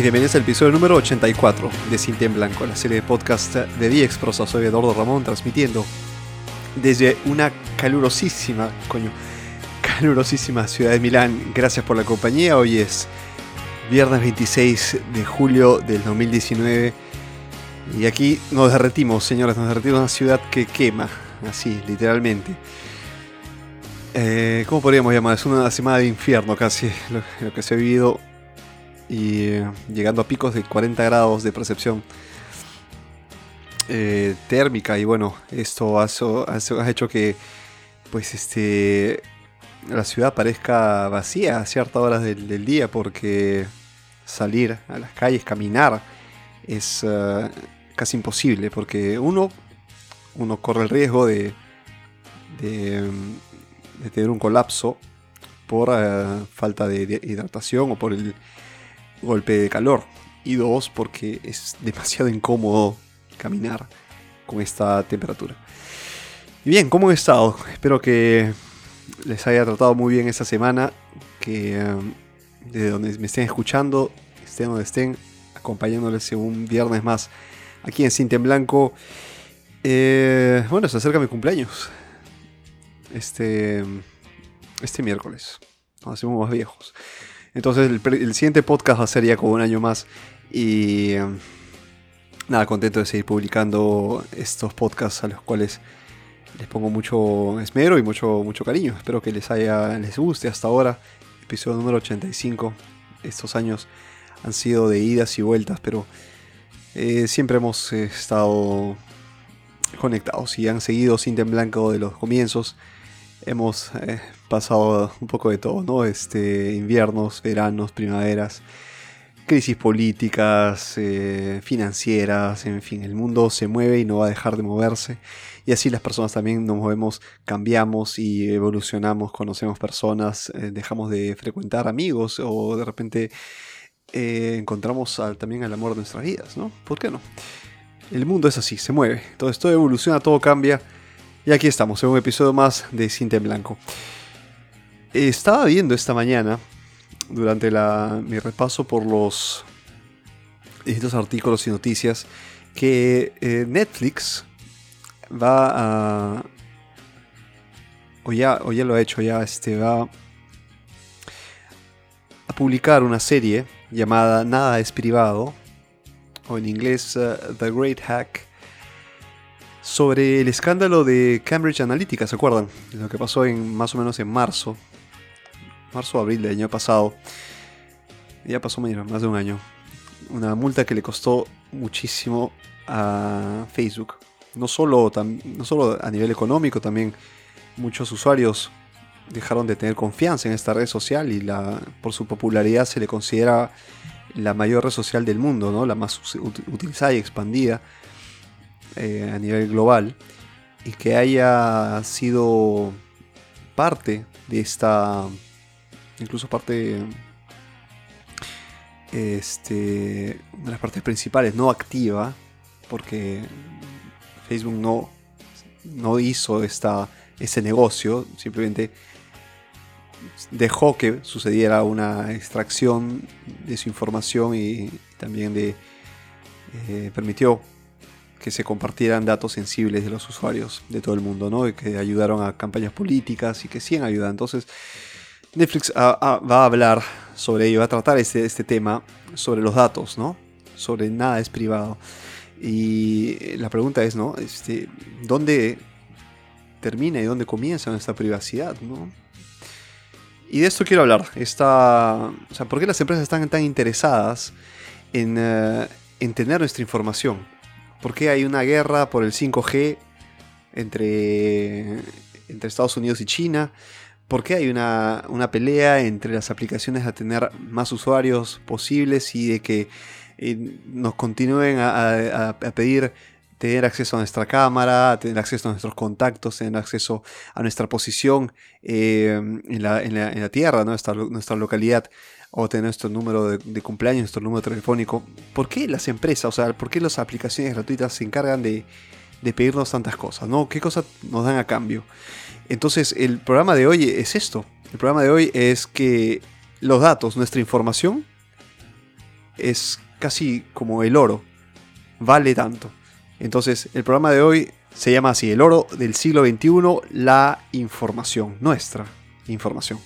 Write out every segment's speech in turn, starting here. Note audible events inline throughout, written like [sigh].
y bienvenidos al episodio número 84 de Cinta en Blanco, la serie de podcast de Diexprosa. Soy Eduardo Ramón transmitiendo desde una calurosísima, coño, calurosísima ciudad de Milán. Gracias por la compañía. Hoy es viernes 26 de julio del 2019 y aquí nos derretimos, señores, nos derretimos en una ciudad que quema, así, literalmente. Eh, ¿Cómo podríamos llamar? Es una semana de infierno casi lo que se ha vivido y eh, llegando a picos de 40 grados de percepción eh, térmica. Y bueno, esto ha, ha, hecho que pues este la ciudad parezca vacía a ciertas horas del, día porque salir a las calles, caminar es eh, casi imposible porque uno, uno corre el riesgo de, de, tener un colapso por falta de hidratación o por el golpe de calor. Y dos, porque es demasiado incómodo caminar con esta temperatura. Y bien, ¿cómo he estado? Espero que les haya tratado muy bien esta semana. Que um, de donde me estén escuchando, estén donde estén, acompañándoles un viernes más aquí en Cinta en Blanco. Eh, bueno, se acerca mi cumpleaños. Este, este miércoles. Nos hacemos más viejos. Entonces el, siguiente podcast va a ser ya como un año más. Y em, nada, contento de seguir publicando estos podcasts a los cuales les pongo mucho esmero y mucho, mucho cariño. Espero que les haya, les guste hasta ahora. Episodio número 85. Estos años han sido de idas y vueltas, pero eh, siempre hemos estado conectados y han seguido Cinta en Blanco de los comienzos hemos eh, pasado un poco de todo, ¿no? Este, inviernos, veranos, primaveras, crisis políticas, eh, financieras, en fin, el mundo se mueve y no va a dejar de moverse. Y así las personas también nos movemos, cambiamos y evolucionamos, conocemos personas, eh, dejamos de frecuentar amigos o de repente encontramos también el amor de nuestras vidas, ¿no? ¿Por qué no? El mundo es así, se mueve. Todo esto evoluciona, todo cambia y aquí estamos, en un episodio más de Cinta en Blanco. Estaba viendo esta mañana, durante mi repaso por los distintos artículos y noticias, que eh, Netflix va a... O ya, o ya lo ha hecho, ya este, va a publicar una serie llamada Nada es privado, o en inglés uh, The Great Hack, sobre el escándalo de Cambridge Analytica, ¿se acuerdan? Lo que pasó en más o menos en marzo, marzo abril del año pasado. Ya pasó más de un año. Una multa que le costó muchísimo a Facebook. No solo, no solo a nivel económico, también muchos usuarios dejaron de tener confianza en esta red social y la, por su popularidad se le considera la mayor red social del mundo, ¿no? la más utilizada y expandida. Eh, a nivel global y que haya sido parte de esta, incluso parte, este, de las partes principales, no activa, porque Facebook no, no hizo esta, ese negocio, simplemente dejó que sucediera una extracción de su información y también de eh, permitió que se compartieran datos sensibles de los usuarios de todo el mundo, ¿no? Y que ayudaron a campañas políticas y que siguen ayudando. Entonces, Netflix va a hablar sobre ello, va a tratar este, este tema sobre los datos, ¿no? Sobre nada es privado. Y la pregunta es, ¿no? Este, ¿Dónde termina y dónde comienza nuestra privacidad, ¿no? Y de esto quiero hablar. Esta, o sea, ¿Por qué las empresas están tan interesadas en, eh, en tener nuestra información? ¿Por qué hay una guerra por el 5G entre, entre Estados Unidos y China? ¿Por qué hay una, pelea entre las aplicaciones a tener más usuarios posibles y de que eh, nos continúen a, pedir tener acceso a nuestra cámara, tener acceso a nuestros contactos, tener acceso a nuestra posición eh, en, la, Tierra, nuestra, nuestra localidad o tener nuestro número de, cumpleaños, nuestro número telefónico. ¿Por qué las empresas, o sea, por qué las aplicaciones gratuitas se encargan de, pedirnos tantas cosas? ¿no? ¿Qué cosas nos dan a cambio? Entonces, el programa de hoy es esto. El programa de hoy es que los datos, nuestra información, es casi como el oro, vale tanto. Entonces, el programa de hoy se llama así, el oro del siglo XXI, la información, nuestra información.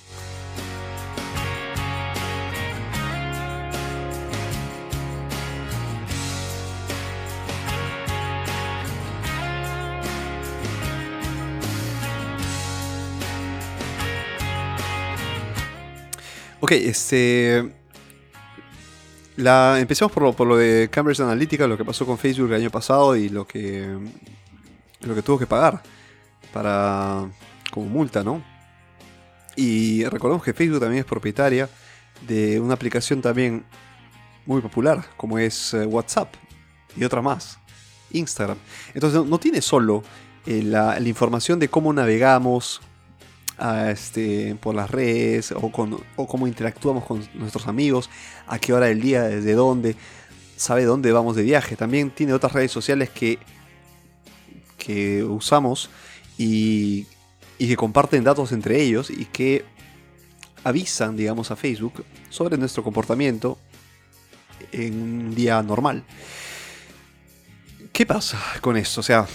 Ok, este. La, empecemos por lo, de Cambridge Analytica, lo que pasó con Facebook el año pasado y lo que, lo que tuvo que pagar para como multa, ¿no? Y recordemos que Facebook también es propietaria de una aplicación también muy popular, como es eh, WhatsApp y otra más, Instagram. Entonces no, tiene solo eh, la, información de cómo navegamos, este, por las redes o, cómo interactuamos con nuestros amigos, a qué hora del día, desde dónde, sabe dónde vamos de viaje. También tiene otras redes sociales que, que usamos y, y que comparten datos entre ellos y que avisan, digamos, a Facebook sobre nuestro comportamiento en un día normal. ¿Qué pasa con esto? O sea,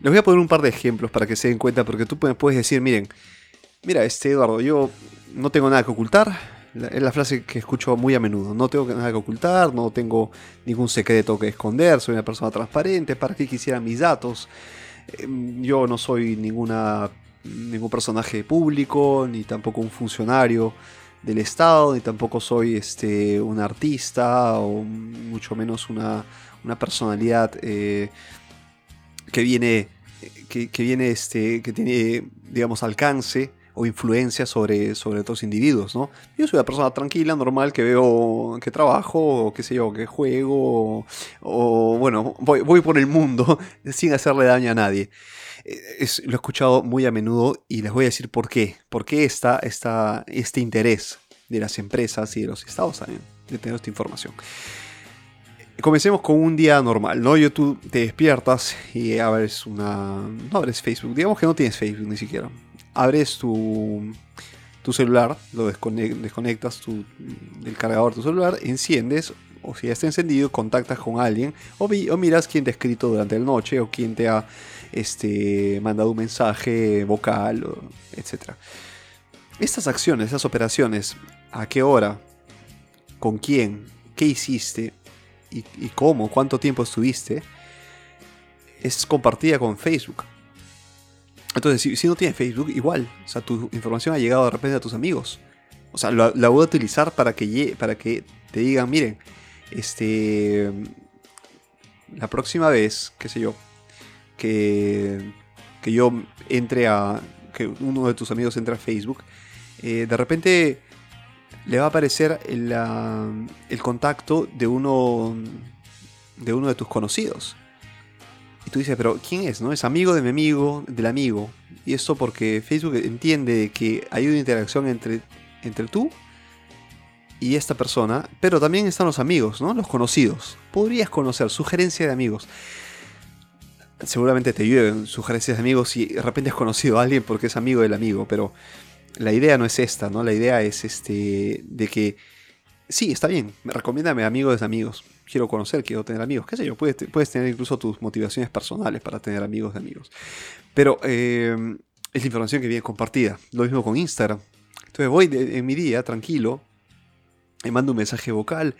les voy a poner un par de ejemplos para que se den cuenta, porque tú puedes decir, miren, mira, este Eduardo, yo no tengo nada que ocultar. Es la frase que escucho muy a menudo. No tengo nada que ocultar, no tengo ningún secreto que esconder, soy una persona transparente, ¿para qué quisiera mis datos? Em, yo no soy ninguna, ningún personaje público, ni tampoco un funcionario del Estado, ni tampoco soy este, un artista, o mucho menos una, una personalidad eh, que viene, que, viene este, que tiene, digamos, alcance o influencia sobre, sobre otros individuos, ¿no? Yo soy una persona tranquila, normal, que veo, que trabajo, o qué sé yo, que juego, o, bueno, voy, voy, por el mundo [laughs] sin hacerle daño a nadie. Eh, lo he escuchado muy a menudo y les voy a decir por qué. ¿Por qué está, está este interés de las empresas y de los estados también de tener esta información? Comencemos con un día normal, ¿no? Yo tú te despiertas y abres una... No abres Facebook, digamos que no tienes Facebook ni siquiera. Abres tu, tu celular, lo desconectas tu, del cargador tu celular, enciendes, o si ya está encendido, contactas con alguien, o, o miras quién te ha escrito durante la noche, o quién te ha este, mandado un mensaje vocal, etc. Estas acciones, estas operaciones, a qué hora, con quién, qué hiciste, y, cómo, cuánto tiempo estuviste, es compartida con Facebook. Entonces, si, no tienes Facebook, igual. O sea, tu información ha llegado de repente a tus amigos. O sea, la, voy a utilizar para que, para que te digan, miren, este... La próxima vez, qué sé yo, que, que yo entre a... que uno de tus amigos entre a Facebook, eh, de repente le va a aparecer el, contacto de uno, de uno de tus conocidos. Y tú dices, pero ¿quién es? ¿No? Es amigo de mi amigo, del amigo. Y eso porque Facebook entiende que hay una interacción entre, entre tú y esta persona, pero también están los amigos, ¿no? Los conocidos. Podrías conocer, sugerencia de amigos. Seguramente te llueven sugerencias de amigos si de repente has conocido a alguien porque es amigo del amigo, pero la idea no es esta, ¿no? La idea es este de que sí, está bien, recomiéndame amigos de amigos. Quiero conocer, quiero tener amigos, qué sé yo, puedes, puedes tener incluso tus motivaciones personales para tener amigos de amigos. Pero eh, es la información que viene compartida. Lo mismo con Instagram. Entonces voy en mi día tranquilo, me mando un mensaje vocal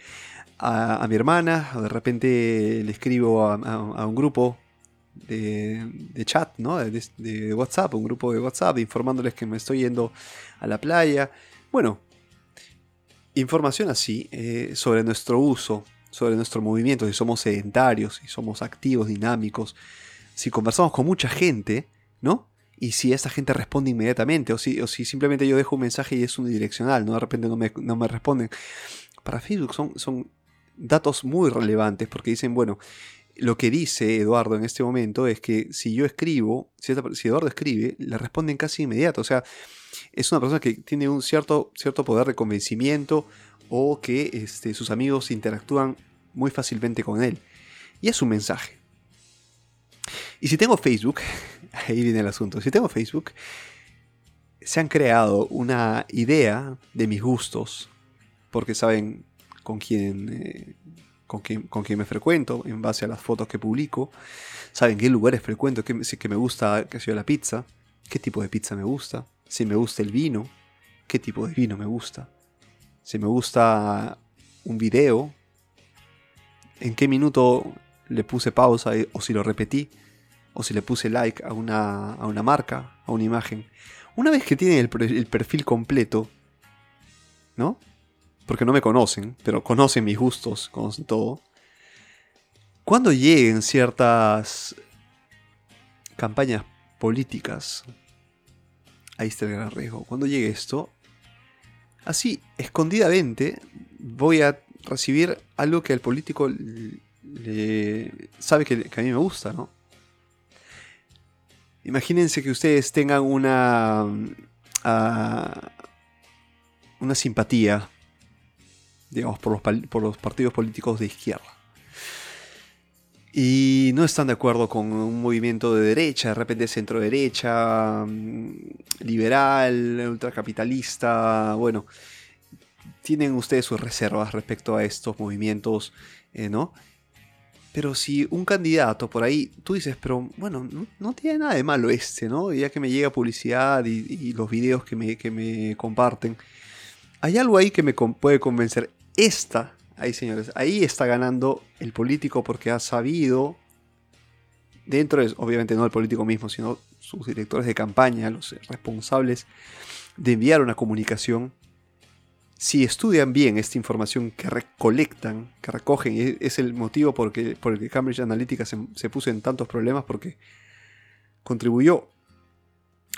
a, mi hermana, o de repente le escribo a un grupo de, chat, ¿no? De, WhatsApp, un grupo de WhatsApp, informándoles que me estoy yendo a la playa. Bueno, información así eh, sobre nuestro uso, sobre nuestro movimiento, si somos sedentarios, si somos activos, dinámicos, si conversamos con mucha gente, ¿no? Y si esa gente responde inmediatamente, o si, o si simplemente yo dejo un mensaje y es unidireccional, ¿no? De repente no me, no me responden. Para Facebook son, son datos muy relevantes porque dicen, bueno, lo que dice Eduardo en este momento es que si yo escribo, si, Eduardo escribe, le responden casi inmediato. O sea, es una persona que tiene un cierto, cierto poder de convencimiento o que este, sus amigos interactúan muy fácilmente con él. Y es un mensaje. Y si tengo Facebook, [laughs] ahí viene el asunto, si tengo Facebook, se han creado una idea de mis gustos, porque saben con quien, eh, con, quien, me frecuento, en base a las fotos que publico. Saben qué lugares frecuento, qué, que me gusta que sea la pizza, qué tipo de pizza me gusta, si me gusta el vino, qué tipo de vino me gusta, si me gusta un video, en qué minuto le puse pausa o si lo repetí, o si le puse like a una, a una marca, a una imagen. Una vez que tienen el, perfil completo, ¿no? Porque no me conocen, pero conocen mis gustos, conocen todo. Cuando lleguen ciertas campañas políticas, ahí está el gran riesgo. Cuando llegue esto, así, escondidamente, voy a recibir algo que el político le, sabe que, que, a mí me gusta, ¿no? Imagínense que ustedes tengan una, ah, una simpatía, digamos, por los, por los partidos políticos de izquierda. Y no están de acuerdo con un movimiento de derecha, de repente centro derecha, mm, liberal, ultracapitalista, bueno, tienen ustedes sus reservas respecto a estos movimientos, eh, ¿no? Pero si un candidato por ahí, tú dices, pero bueno, no, tiene nada de malo este, ¿no? Ya que me llega publicidad y, los videos que me, que me, comparten. Hay algo ahí que me puede convencer. Esta, ahí señores, ahí está ganando el político porque ha sabido, dentro de, obviamente no el político mismo, sino sus directores de campaña, los responsables de enviar una comunicación si estudian bien esta información que recolectan, que recogen, es el motivo por, por el que Cambridge Analytica se, puso en tantos problemas porque contribuyó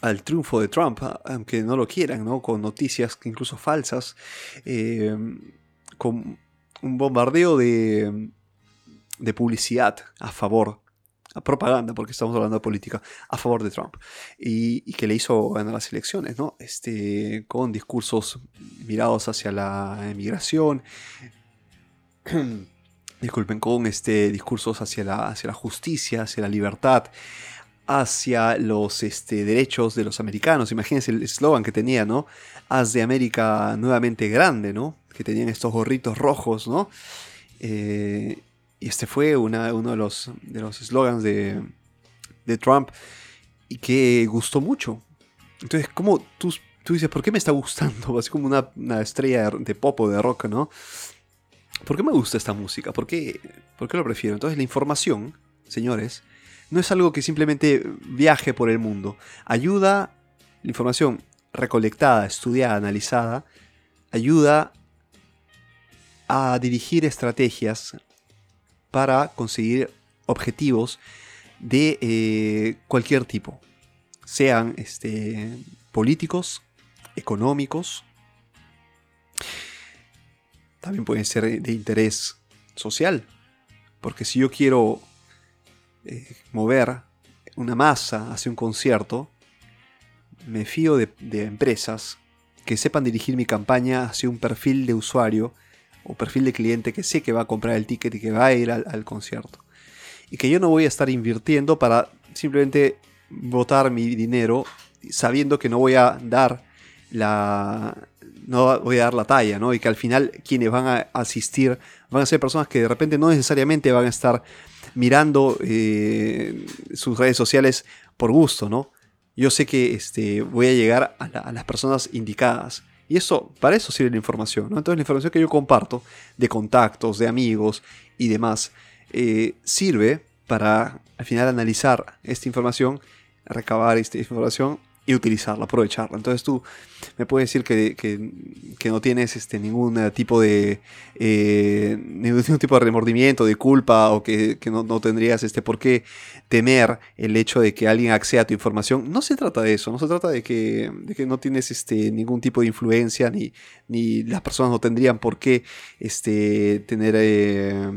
al triunfo de Trump, aunque no lo quieran, ¿no? con noticias incluso falsas, eh, con un bombardeo de, de publicidad a favor propaganda, porque estamos hablando de política, a favor de Trump. Y, que le hizo ganar las elecciones, ¿no? Este, con discursos mirados hacia la emigración. [clears throat] Disculpen, con este, discursos hacia la, hacia la justicia, hacia la libertad, hacia los este, derechos de los americanos. Imagínense el eslogan que tenía, ¿no? Haz de América nuevamente grande, ¿no? Que tenían estos gorritos rojos, ¿no? Eh, y este fue uno de los de los slogans de, Trump y que gustó mucho. Entonces, como tú, tú dices, ¿por qué me está gustando? [laughs] Así como una, estrella de, pop o de rock, ¿no? ¿Por qué me gusta esta música? ¿Por qué, ¿Por qué lo prefiero? Entonces, la información, señores, no es algo que simplemente viaje por el mundo. Ayuda, la información recolectada, estudiada, analizada, ayuda a dirigir estrategias para conseguir objetivos de eh, cualquier tipo, sean este, políticos, económicos, también pueden ser de interés social, porque si yo quiero eh, mover una masa hacia un concierto, me fío de, empresas que sepan dirigir mi campaña hacia un perfil de usuario o perfil de cliente que sé que va a comprar el ticket y que va a ir al, concierto. Y que yo no voy a estar invirtiendo para simplemente botar mi dinero sabiendo que no voy a dar la no voy a dar la talla, ¿no? Y que al final quienes van a asistir van a ser personas que de repente no necesariamente van a estar mirando eh, sus redes sociales por gusto, ¿no? Yo sé que este, voy a llegar a las personas indicadas. Y eso, para eso sirve la información. ¿no? Entonces la información que yo comparto de contactos, de amigos y demás, eh, sirve para al final analizar esta información, recabar esta información y utilizarla, aprovecharla. Entonces tú me puedes decir que, que, no tienes este, ningún tipo de eh, ningún tipo de remordimiento, de culpa o que, no, no, tendrías este, por qué temer el hecho de que alguien acceda a tu información. No se trata de eso, no se trata de que, de que no tienes este, ningún tipo de influencia ni, ni las personas no tendrían por qué este, tener, eh,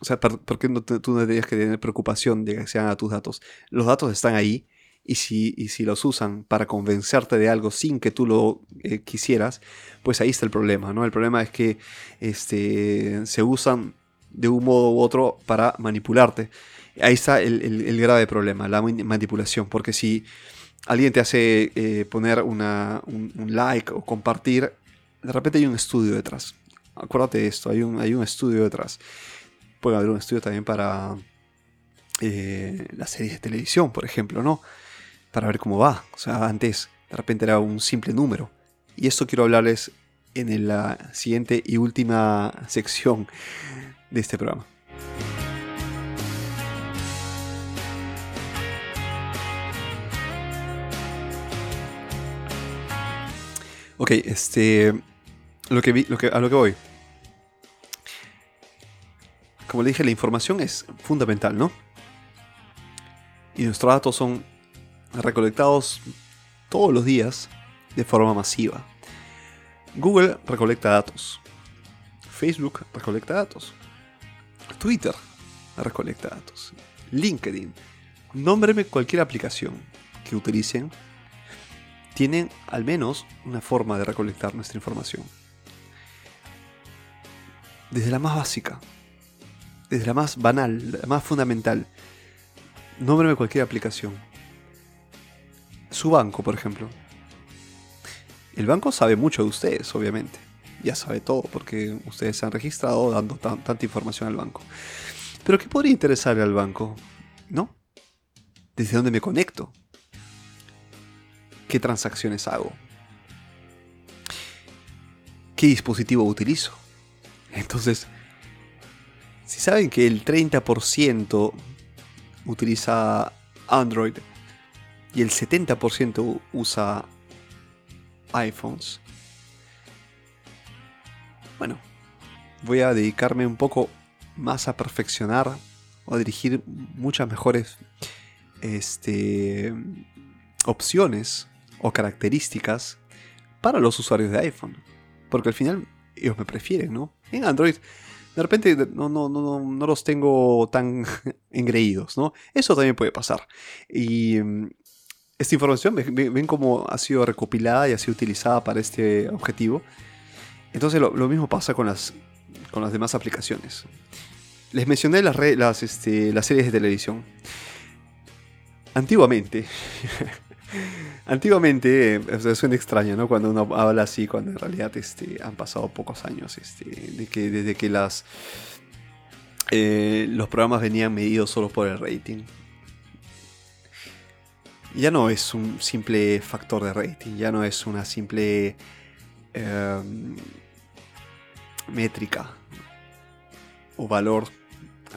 o sea, por, qué no, tú no tendrías que tener preocupación de que accedan a tus datos. Los datos están ahí y si, si los usan para convencerte de algo sin que tú lo eh, quisieras, pues ahí está el problema, ¿no? El problema es que este, se usan de un modo u otro para manipularte. Ahí está el, grave problema, la manipulación, porque si alguien te hace eh, poner un, like o compartir, de repente hay un estudio detrás. Acuérdate de esto, hay un, hay un estudio detrás. Puede haber un estudio también para eh, las series de televisión, por ejemplo, ¿no? Para ver cómo va. O sea, antes de repente era un simple número. Y esto quiero hablarles en la siguiente y última [laughs] sección de este programa. Ok, este. Lo que vi, lo que, a lo que voy. Como le dije, la información es fundamental, ¿no? Y nuestros datos son recolectados todos los días de forma masiva. Google recolecta datos. Facebook recolecta datos. Twitter recolecta datos. LinkedIn. Nómbreme cualquier aplicación que utilicen tienen al menos una forma de recolectar nuestra información. Desde la más básica, desde la más banal, la más fundamental. Nómbreme cualquier aplicación. Su banco, por ejemplo. El banco sabe mucho de ustedes, obviamente. Ya sabe todo, porque ustedes se han registrado dando tanta información al banco. Pero ¿qué podría interesarle al banco? ¿No? ¿Desde dónde me conecto? qué transacciones hago, qué dispositivo utilizo. Entonces, si saben que el 30% utiliza Android y el 70% usa iPhones, bueno, voy a dedicarme un poco más a perfeccionar o a dirigir muchas mejores este, opciones o características para los usuarios de iPhone. Porque al final ellos me prefieren, ¿no? En Android de repente no, no, no, no los tengo tan [laughs] engreídos, ¿no? Eso también puede pasar. Y mm, esta información, ven cómo ha sido recopilada y ha sido utilizada para este objetivo. Entonces lo, mismo pasa con las, con las demás aplicaciones. Les mencioné las, las, este, las series de televisión. Antiguamente, [laughs] Antiguamente, o suena extraño, ¿no? Cuando uno habla así, cuando en realidad este, han pasado pocos años, este, de que, desde que las, eh, los programas venían medidos solo por el rating. Ya no es un simple factor de rating, ya no es una simple em, métrica o valor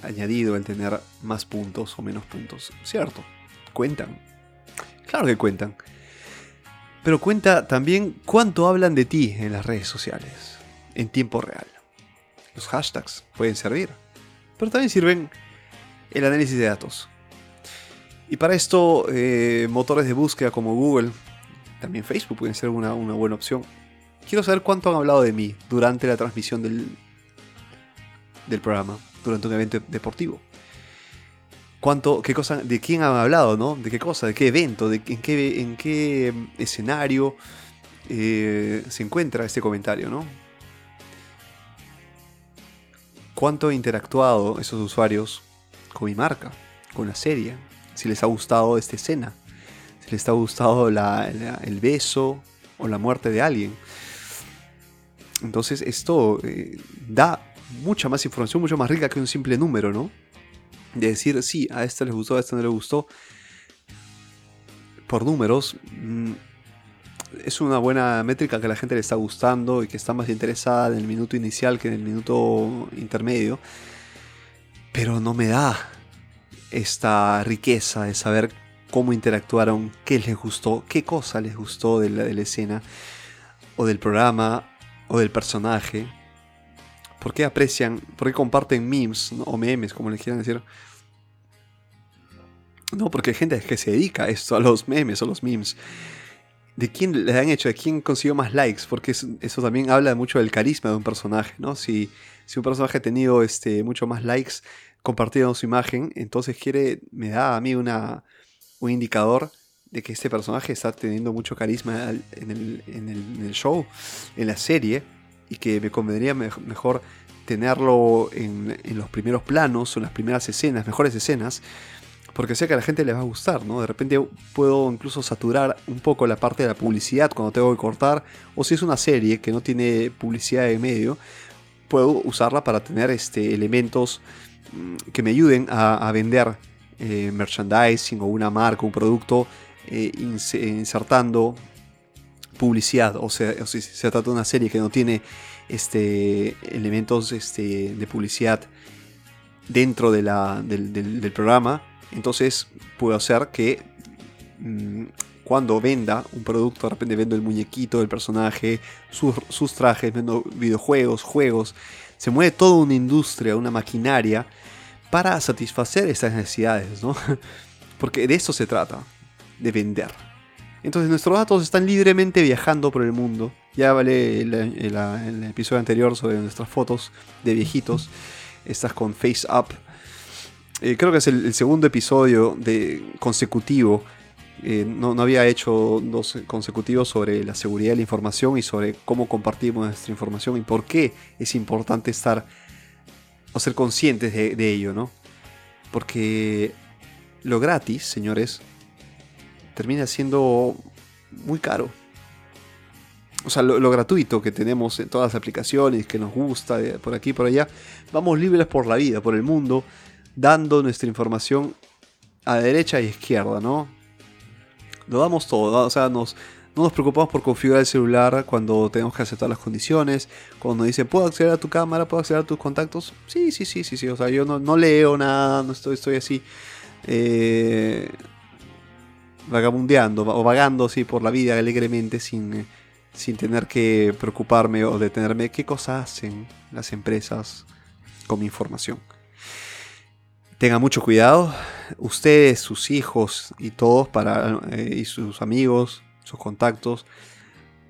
añadido el tener más puntos o menos puntos. Cierto, cuentan, Claro que cuentan. Pero cuenta también cuánto hablan de ti en las redes sociales, en tiempo real. Los hashtags pueden servir, pero también sirven el análisis de datos. Y para esto, eh, motores de búsqueda como Google, también Facebook pueden ser una, buena opción. Quiero saber cuánto han hablado de mí durante la transmisión del, del programa, durante un evento deportivo cuánto, qué cosa, de quién han hablado, ¿no? De qué cosa, de qué evento, de en qué, en qué escenario eh, se encuentra este comentario, ¿no? ¿Cuánto han interactuado esos usuarios con mi marca, con la serie? Si les ha gustado esta escena, si les ha gustado el beso o la muerte de alguien. Entonces esto eh, da mucha más información, mucho más rica que un simple número, ¿no? de decir, sí, a este les gustó, a este no le gustó, por números, mm, es una buena métrica que la gente le está gustando y que está más interesada en el minuto inicial que en el minuto intermedio, pero no me da esta riqueza de saber cómo interactuaron, qué les gustó, qué cosa les gustó de la, de la escena, o del programa, o del personaje. ¿Por qué aprecian, por qué comparten memes o memes, como les quieran decir? No, porque hay gente que se dedica a esto, a los memes o los memes. ¿De quién le han hecho? ¿De quién consiguió más likes? Porque eso, también habla mucho del carisma de un personaje, ¿no? Si, si un personaje ha tenido este, mucho más likes compartido su imagen, entonces quiere, me da a mí un indicador de que este personaje está teniendo mucho carisma en el, show, en la serie, y que me convendría mejor tenerlo en, los primeros planos o en las primeras escenas, mejores escenas, porque sé que a la gente le va a gustar, ¿no? De repente puedo incluso saturar un poco la parte de la publicidad cuando tengo que cortar, o si es una serie que no tiene publicidad de medio, puedo usarla para tener este, elementos que me ayuden a, vender eh, merchandising o una marca, un producto, eh, insertando publicidad. O sea, si se trata de una serie que no tiene este, elementos este, de publicidad dentro de la, del, programa, entonces puedo hacer que mm, cuando venda un producto, de repente vendo el muñequito del personaje, sus, trajes, vendo videojuegos, juegos, se mueve toda una industria, una maquinaria para satisfacer estas necesidades, ¿no? [laughs] Porque de eso se trata, de vender. Entonces nuestros datos están libremente viajando por el mundo. Ya vale el, episodio anterior sobre nuestras fotos de viejitos, [laughs] estas con Face Up. Eh, creo que es el, segundo episodio de, consecutivo eh, no, había hecho dos consecutivos sobre la seguridad de la información y sobre cómo compartimos nuestra información y por qué es importante estar o ser conscientes de, ello, ¿no? Porque lo gratis, señores, termina siendo muy caro. O sea, lo, gratuito que tenemos en todas las aplicaciones, que nos gusta, por aquí por allá, vamos libres por la vida, por el mundo, dando nuestra información a derecha y izquierda, ¿no? lo damos todo, o sea, nos, no nos preocupamos por configurar el celular cuando tenemos que aceptar las condiciones. Cuando nos dicen, ¿puedo acceder a tu cámara? ¿Puedo acceder a tus contactos? Sí, sí, sí, sí, sí. O sea, yo no, leo nada, no estoy, estoy así eh, vagabundeando o vagando así por la vida alegremente sin, sin tener que preocuparme o detenerme qué cosas hacen las empresas con mi información. Tengan mucho cuidado, ustedes, sus hijos y todos, para, eh, y sus amigos, sus contactos,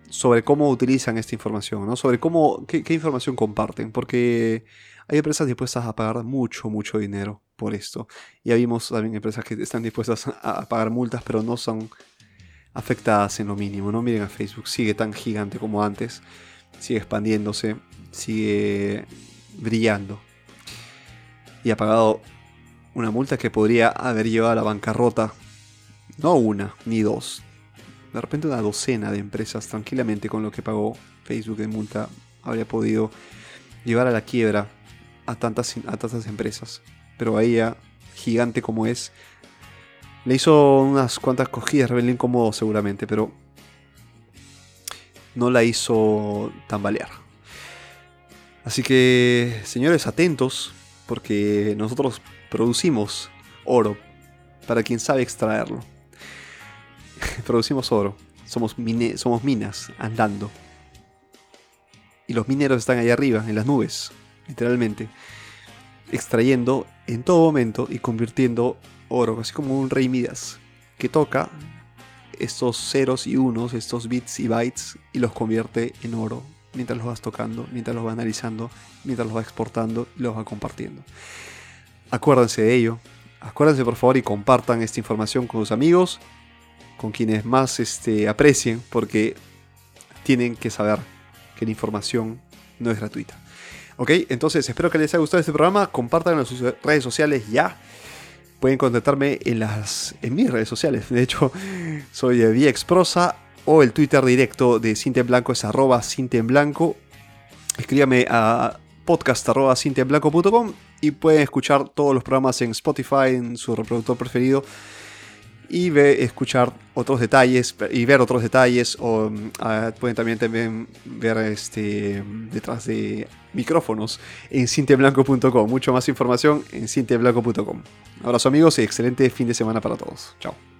sobre cómo utilizan esta información, ¿no? sobre cómo, qué, información comparten, porque hay empresas dispuestas a pagar mucho, mucho dinero por esto. Ya vimos también empresas que están dispuestas a pagar multas, pero no son afectadas en lo mínimo. No miren a Facebook, sigue tan gigante como antes, sigue expandiéndose, sigue brillando. Y ha pagado una multa que podría haber llevado a la bancarrota. No una, ni dos. De repente una docena de empresas tranquilamente con lo que pagó Facebook de multa habría podido llevar a la quiebra a tantas, a tantas empresas. Pero a ella, gigante como es, le hizo unas cuantas cogidas, rebelde incómodo seguramente, pero no la hizo tambalear. Así que, señores, atentos, porque nosotros producimos oro para quien sabe extraerlo. [laughs] producimos oro. Somos, minas andando. Y los mineros están ahí arriba, en las nubes, literalmente. Extrayendo en todo momento y convirtiendo oro, así como un rey Midas, que toca estos ceros y unos, estos bits y bytes, y los convierte en oro mientras los vas tocando, mientras los va analizando, mientras los va exportando y los va compartiendo. Acuérdense de ello. Acuérdense por favor y compartan esta información con sus amigos, con quienes más este, aprecien, porque tienen que saber que la información no es gratuita. Ok, entonces espero que les haya gustado este programa. Compartan en sus redes sociales ya. Pueden contactarme en, las, en mis redes sociales. De hecho, [laughs] soy de VXProsa o el Twitter directo de Cinta Blanco es arroba Cinta Blanco. Escríbame a podcast.cintiablanco.com y pueden escuchar todos los programas en Spotify, en su reproductor preferido y ve, escuchar otros detalles y ver otros detalles o mm, ah, pueden también, también ver este detrás de micrófonos en cintiablanco.com mucho más información en cintiablanco.com abrazo amigos y excelente fin de semana para todos. Chao